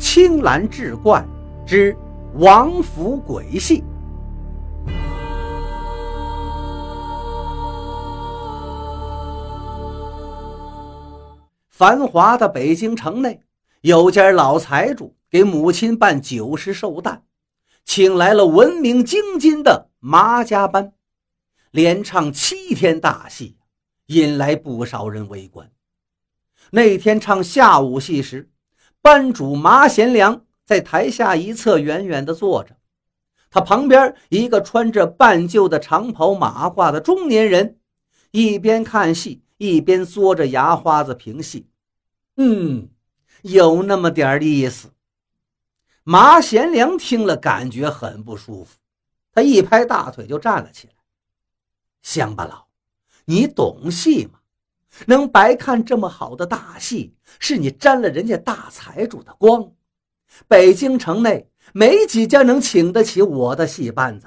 青兰志怪之王府鬼戏。繁华的北京城内，有家老财主给母亲办九十寿诞，请来了闻名京津的麻家班，连唱七天大戏，引来不少人围观。那天唱下午戏时，班主麻贤良在台下一侧远远地坐着，他旁边一个穿着半旧的长袍马褂的中年人，一边看戏一边嘬着牙花子评戏。嗯，有那么点意思。马贤良听了，感觉很不舒服，他一拍大腿就站了起来。乡巴佬，你懂戏吗？能白看这么好的大戏，是你沾了人家大财主的光。北京城内没几家能请得起我的戏班子，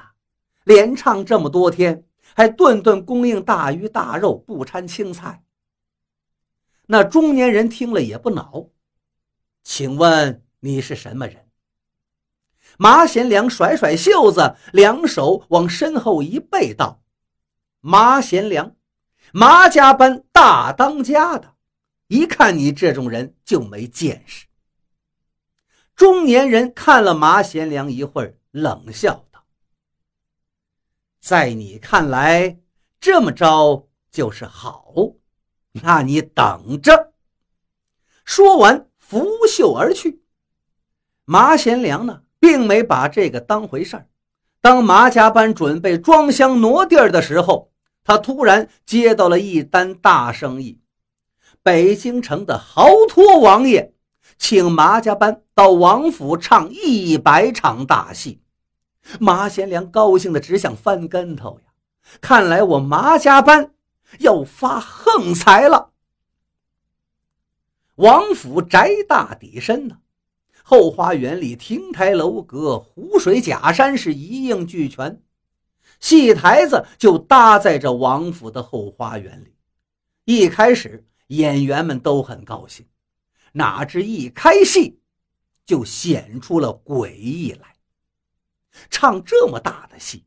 连唱这么多天，还顿顿供应大鱼大肉，不掺青菜。那中年人听了也不恼，请问你是什么人？马贤良甩甩袖子，两手往身后一背，道：“马贤良，麻家班大当家的，一看你这种人就没见识。”中年人看了马贤良一会儿，冷笑道：“在你看来，这么着就是好。”那你等着！说完，拂袖而去。马贤良呢，并没把这个当回事儿。当马家班准备装箱挪地儿的时候，他突然接到了一单大生意：北京城的豪托王爷请马家班到王府唱一百场大戏。马贤良高兴的只想翻跟头呀！看来我马家班……要发横财了。王府宅大底深呢，后花园里亭台楼阁、湖水假山是一应俱全，戏台子就搭在这王府的后花园里。一开始演员们都很高兴，哪知一开戏就显出了诡异来。唱这么大的戏，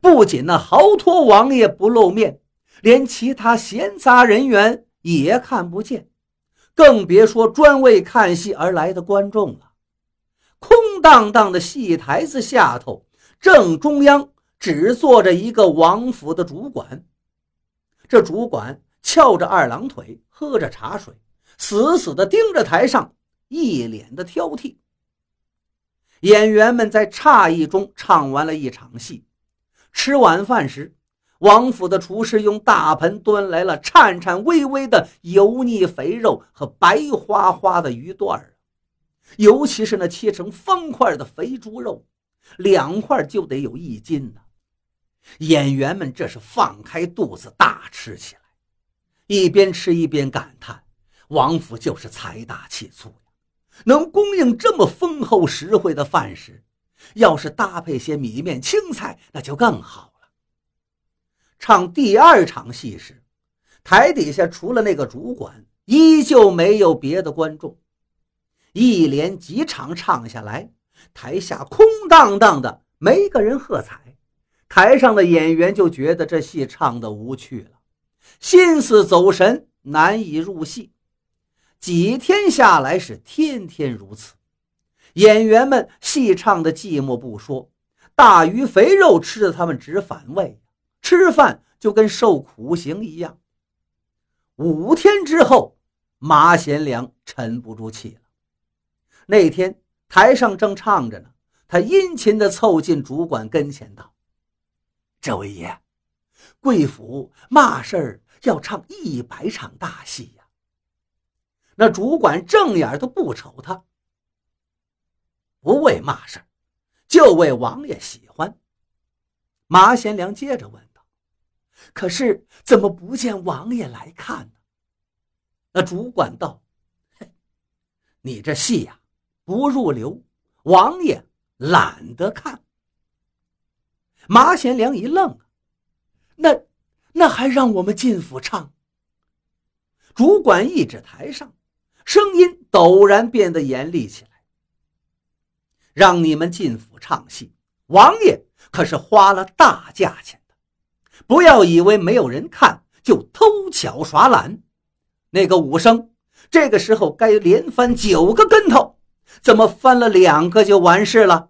不仅那豪托王爷不露面。连其他闲杂人员也看不见，更别说专为看戏而来的观众了。空荡荡的戏台子下头，正中央只坐着一个王府的主管。这主管翘着二郎腿，喝着茶水，死死地盯着台上，一脸的挑剔。演员们在诧异中唱完了一场戏，吃晚饭时。王府的厨师用大盆端来了颤颤巍巍的油腻肥肉和白花花的鱼段儿，尤其是那切成方块的肥猪肉，两块就得有一斤呢。演员们这是放开肚子大吃起来，一边吃一边感叹：王府就是财大气粗呀，能供应这么丰厚实惠的饭食，要是搭配些米面青菜，那就更好了。唱第二场戏时，台底下除了那个主管，依旧没有别的观众。一连几场唱下来，台下空荡荡的，没个人喝彩。台上的演员就觉得这戏唱的无趣了，心思走神，难以入戏。几天下来是天天如此，演员们戏唱的寂寞不说，大鱼肥肉吃的他们直反胃。吃饭就跟受苦刑一样。五天之后，马贤良沉不住气了。那天台上正唱着呢，他殷勤地凑近主管跟前道：“这位爷，贵府嘛事儿要唱一百场大戏呀？”那主管正眼都不瞅他，不为嘛事儿，就为王爷喜欢。马贤良接着问道。可是怎么不见王爷来看呢？那主管道：“你这戏呀不入流，王爷懒得看。”马贤良一愣：“那那还让我们进府唱？”主管一指台上，声音陡然变得严厉起来：“让你们进府唱戏，王爷可是花了大价钱的。不要以为没有人看就偷巧耍懒。那个武生这个时候该连翻九个跟头，怎么翻了两个就完事了？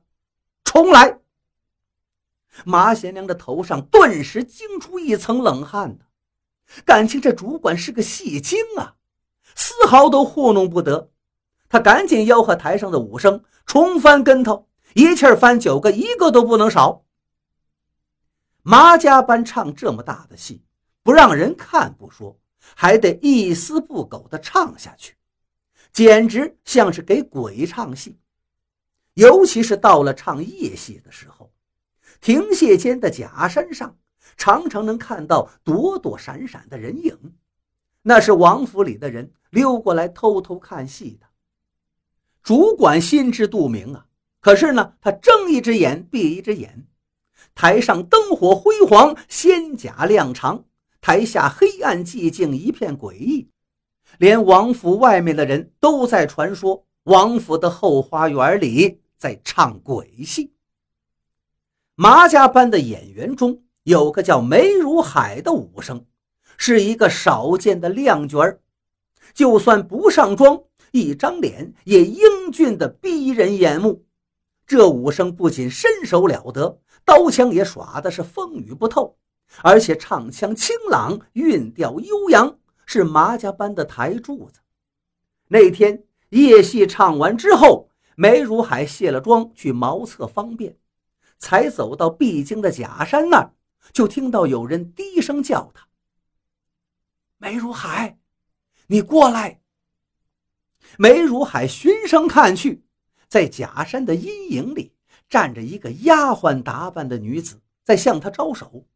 重来！马贤良的头上顿时惊出一层冷汗呢，感情这主管是个戏精啊，丝毫都糊弄不得。他赶紧吆喝台上的武生重翻跟头，一气儿翻九个，一个都不能少。马家班唱这么大的戏，不让人看不说，还得一丝不苟地唱下去，简直像是给鬼唱戏。尤其是到了唱夜戏的时候，亭榭间的假山上常常能看到躲躲闪闪的人影，那是王府里的人溜过来偷偷看戏的。主管心知肚明啊，可是呢，他睁一只眼闭一只眼。台上灯火辉煌，仙甲亮长；台下黑暗寂静，一片诡异。连王府外面的人都在传说，王府的后花园里在唱鬼戏。马家班的演员中有个叫梅如海的武生，是一个少见的靓角儿，就算不上妆。一张脸也英俊的逼人眼目，这武生不仅身手了得，刀枪也耍的是风雨不透，而且唱腔清朗，韵调悠扬，是马家班的台柱子。那天夜戏唱完之后，梅如海卸了妆去茅厕方便，才走到必经的假山那儿，就听到有人低声叫他：“梅如海，你过来。”梅如海循声看去，在假山的阴影里站着一个丫鬟打扮的女子，在向他招手。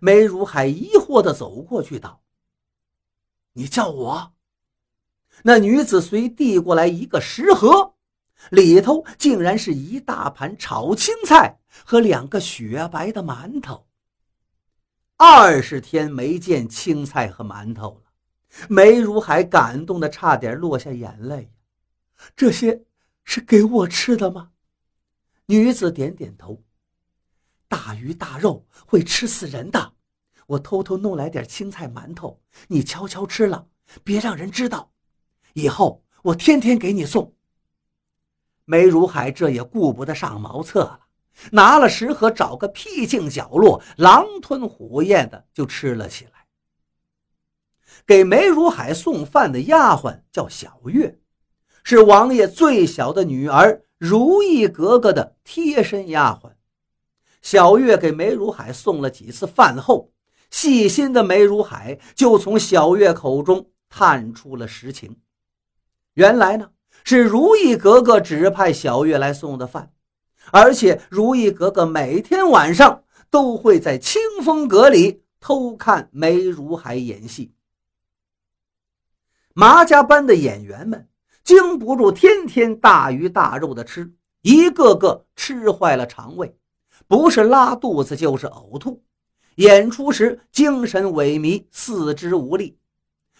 梅如海疑惑地走过去，道：“你叫我？”那女子随递过来一个食盒，里头竟然是一大盘炒青菜和两个雪白的馒头。二十天没见青菜和馒头了。梅如海感动的差点落下眼泪，这些是给我吃的吗？女子点点头。大鱼大肉会吃死人的，我偷偷弄来点青菜馒头，你悄悄吃了，别让人知道。以后我天天给你送。梅如海这也顾不得上茅厕了，拿了食盒，找个僻静角落，狼吞虎咽的就吃了起来。给梅如海送饭的丫鬟叫小月，是王爷最小的女儿如意格格的贴身丫鬟。小月给梅如海送了几次饭后，细心的梅如海就从小月口中探出了实情。原来呢，是如意格格指派小月来送的饭，而且如意格格每天晚上都会在清风阁里偷看梅如海演戏。马家班的演员们经不住天天大鱼大肉的吃，一个个吃坏了肠胃，不是拉肚子就是呕吐。演出时精神萎靡，四肢无力。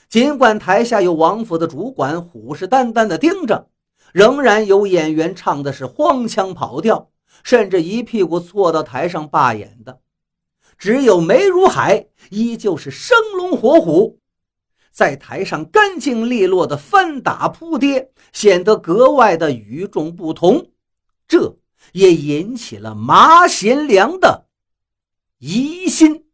尽管台下有王府的主管虎视眈眈地盯着，仍然有演员唱的是荒腔跑调，甚至一屁股坐到台上罢演的。只有梅如海依旧是生龙活虎。在台上干净利落的翻打扑跌，显得格外的与众不同，这也引起了马贤良的疑心。